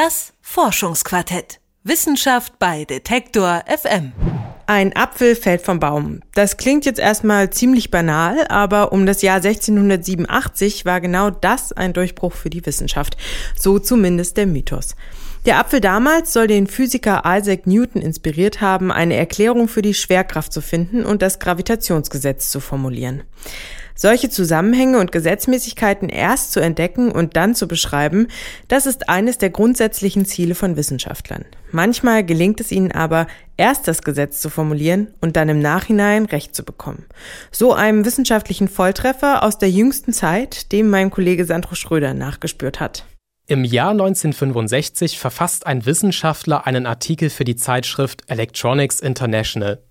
Das Forschungsquartett. Wissenschaft bei Detektor FM. Ein Apfel fällt vom Baum. Das klingt jetzt erstmal ziemlich banal, aber um das Jahr 1687 war genau das ein Durchbruch für die Wissenschaft. So zumindest der Mythos. Der Apfel damals soll den Physiker Isaac Newton inspiriert haben, eine Erklärung für die Schwerkraft zu finden und das Gravitationsgesetz zu formulieren. Solche Zusammenhänge und Gesetzmäßigkeiten erst zu entdecken und dann zu beschreiben, das ist eines der grundsätzlichen Ziele von Wissenschaftlern. Manchmal gelingt es ihnen aber, erst das Gesetz zu formulieren und dann im Nachhinein Recht zu bekommen. So einem wissenschaftlichen Volltreffer aus der jüngsten Zeit, dem mein Kollege Sandro Schröder nachgespürt hat. Im Jahr 1965 verfasst ein Wissenschaftler einen Artikel für die Zeitschrift Electronics International.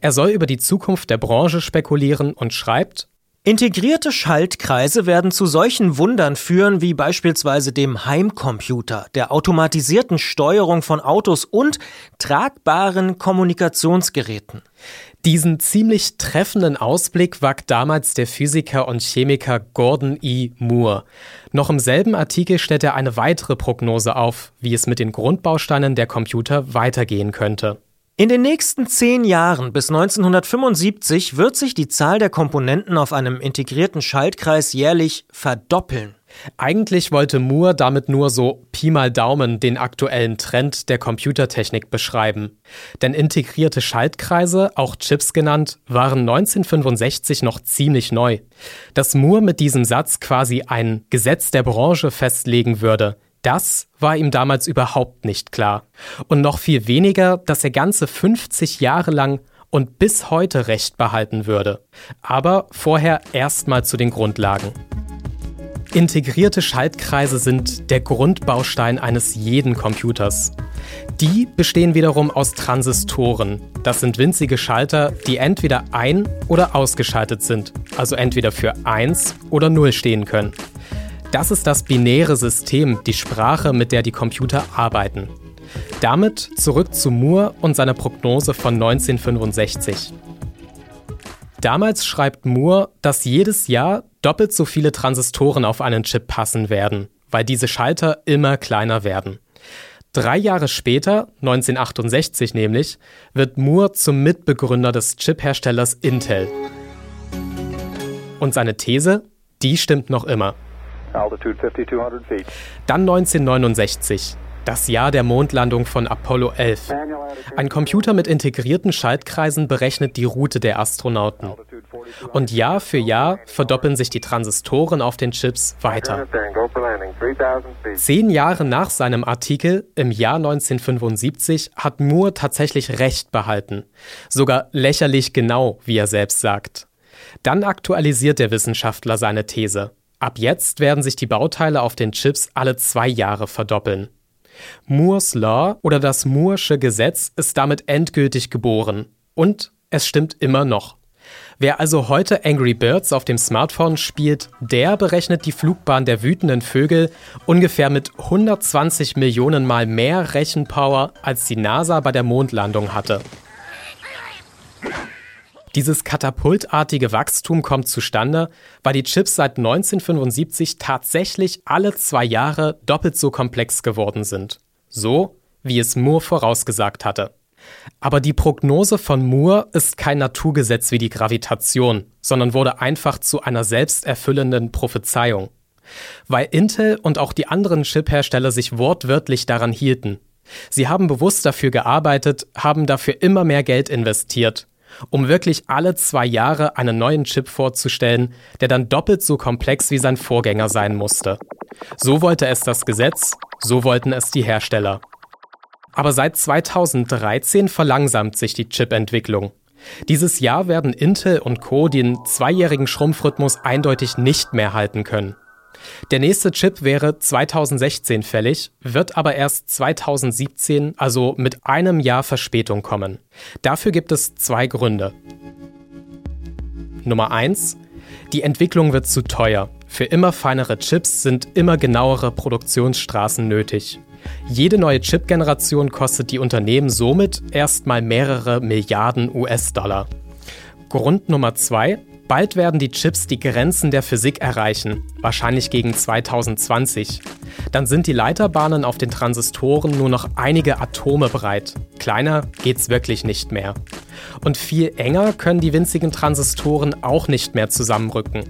Er soll über die Zukunft der Branche spekulieren und schreibt, Integrierte Schaltkreise werden zu solchen Wundern führen wie beispielsweise dem Heimcomputer, der automatisierten Steuerung von Autos und tragbaren Kommunikationsgeräten. Diesen ziemlich treffenden Ausblick wagt damals der Physiker und Chemiker Gordon E. Moore. Noch im selben Artikel stellt er eine weitere Prognose auf, wie es mit den Grundbausteinen der Computer weitergehen könnte. In den nächsten zehn Jahren bis 1975 wird sich die Zahl der Komponenten auf einem integrierten Schaltkreis jährlich verdoppeln. Eigentlich wollte Moore damit nur so Pi mal Daumen den aktuellen Trend der Computertechnik beschreiben. Denn integrierte Schaltkreise, auch Chips genannt, waren 1965 noch ziemlich neu. Dass Moore mit diesem Satz quasi ein Gesetz der Branche festlegen würde, das war ihm damals überhaupt nicht klar. Und noch viel weniger, dass er ganze 50 Jahre lang und bis heute Recht behalten würde. Aber vorher erstmal zu den Grundlagen. Integrierte Schaltkreise sind der Grundbaustein eines jeden Computers. Die bestehen wiederum aus Transistoren. Das sind winzige Schalter, die entweder ein- oder ausgeschaltet sind, also entweder für 1 oder 0 stehen können. Das ist das binäre System, die Sprache, mit der die Computer arbeiten. Damit zurück zu Moore und seiner Prognose von 1965. Damals schreibt Moore, dass jedes Jahr doppelt so viele Transistoren auf einen Chip passen werden, weil diese Schalter immer kleiner werden. Drei Jahre später, 1968 nämlich, wird Moore zum Mitbegründer des Chipherstellers Intel. Und seine These, die stimmt noch immer. Altitude 5200 feet. Dann 1969, das Jahr der Mondlandung von Apollo 11. Ein Computer mit integrierten Schaltkreisen berechnet die Route der Astronauten. Und Jahr für Jahr verdoppeln sich die Transistoren auf den Chips weiter. Zehn Jahre nach seinem Artikel im Jahr 1975 hat Moore tatsächlich Recht behalten. Sogar lächerlich genau, wie er selbst sagt. Dann aktualisiert der Wissenschaftler seine These. Ab jetzt werden sich die Bauteile auf den Chips alle zwei Jahre verdoppeln. Moores Law oder das Moore'sche Gesetz ist damit endgültig geboren. Und es stimmt immer noch. Wer also heute Angry Birds auf dem Smartphone spielt, der berechnet die Flugbahn der wütenden Vögel ungefähr mit 120 Millionen Mal mehr Rechenpower, als die NASA bei der Mondlandung hatte. Dieses katapultartige Wachstum kommt zustande, weil die Chips seit 1975 tatsächlich alle zwei Jahre doppelt so komplex geworden sind. So, wie es Moore vorausgesagt hatte. Aber die Prognose von Moore ist kein Naturgesetz wie die Gravitation, sondern wurde einfach zu einer selbsterfüllenden Prophezeiung. Weil Intel und auch die anderen Chiphersteller sich wortwörtlich daran hielten. Sie haben bewusst dafür gearbeitet, haben dafür immer mehr Geld investiert um wirklich alle zwei Jahre einen neuen Chip vorzustellen, der dann doppelt so komplex wie sein Vorgänger sein musste. So wollte es das Gesetz, so wollten es die Hersteller. Aber seit 2013 verlangsamt sich die Chip-Entwicklung. Dieses Jahr werden Intel und Co. den zweijährigen Schrumpfrhythmus eindeutig nicht mehr halten können. Der nächste Chip wäre 2016 fällig, wird aber erst 2017, also mit einem Jahr Verspätung kommen. Dafür gibt es zwei Gründe. Nummer eins: Die Entwicklung wird zu teuer. Für immer feinere Chips sind immer genauere Produktionsstraßen nötig. Jede neue Chip-Generation kostet die Unternehmen somit erstmal mehrere Milliarden US-Dollar. Grund Nummer zwei: Bald werden die Chips die Grenzen der Physik erreichen, wahrscheinlich gegen 2020. Dann sind die Leiterbahnen auf den Transistoren nur noch einige Atome breit. Kleiner geht's wirklich nicht mehr. Und viel enger können die winzigen Transistoren auch nicht mehr zusammenrücken.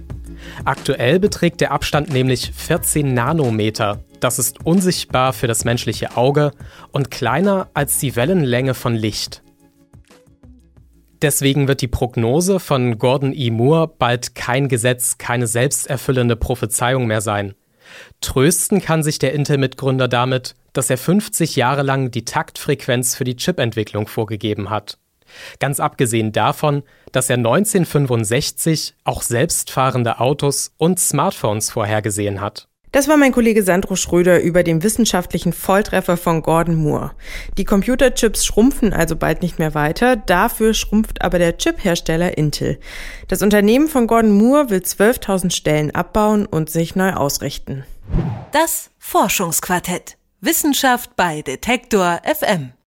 Aktuell beträgt der Abstand nämlich 14 Nanometer. Das ist unsichtbar für das menschliche Auge und kleiner als die Wellenlänge von Licht. Deswegen wird die Prognose von Gordon E. Moore bald kein Gesetz, keine selbsterfüllende Prophezeiung mehr sein. Trösten kann sich der Intel-Mitgründer damit, dass er 50 Jahre lang die Taktfrequenz für die Chipentwicklung vorgegeben hat. Ganz abgesehen davon, dass er 1965 auch selbstfahrende Autos und Smartphones vorhergesehen hat. Das war mein Kollege Sandro Schröder über den wissenschaftlichen Volltreffer von Gordon Moore. Die Computerchips schrumpfen also bald nicht mehr weiter, dafür schrumpft aber der Chiphersteller Intel. Das Unternehmen von Gordon Moore will 12.000 Stellen abbauen und sich neu ausrichten. Das Forschungsquartett. Wissenschaft bei Detektor FM.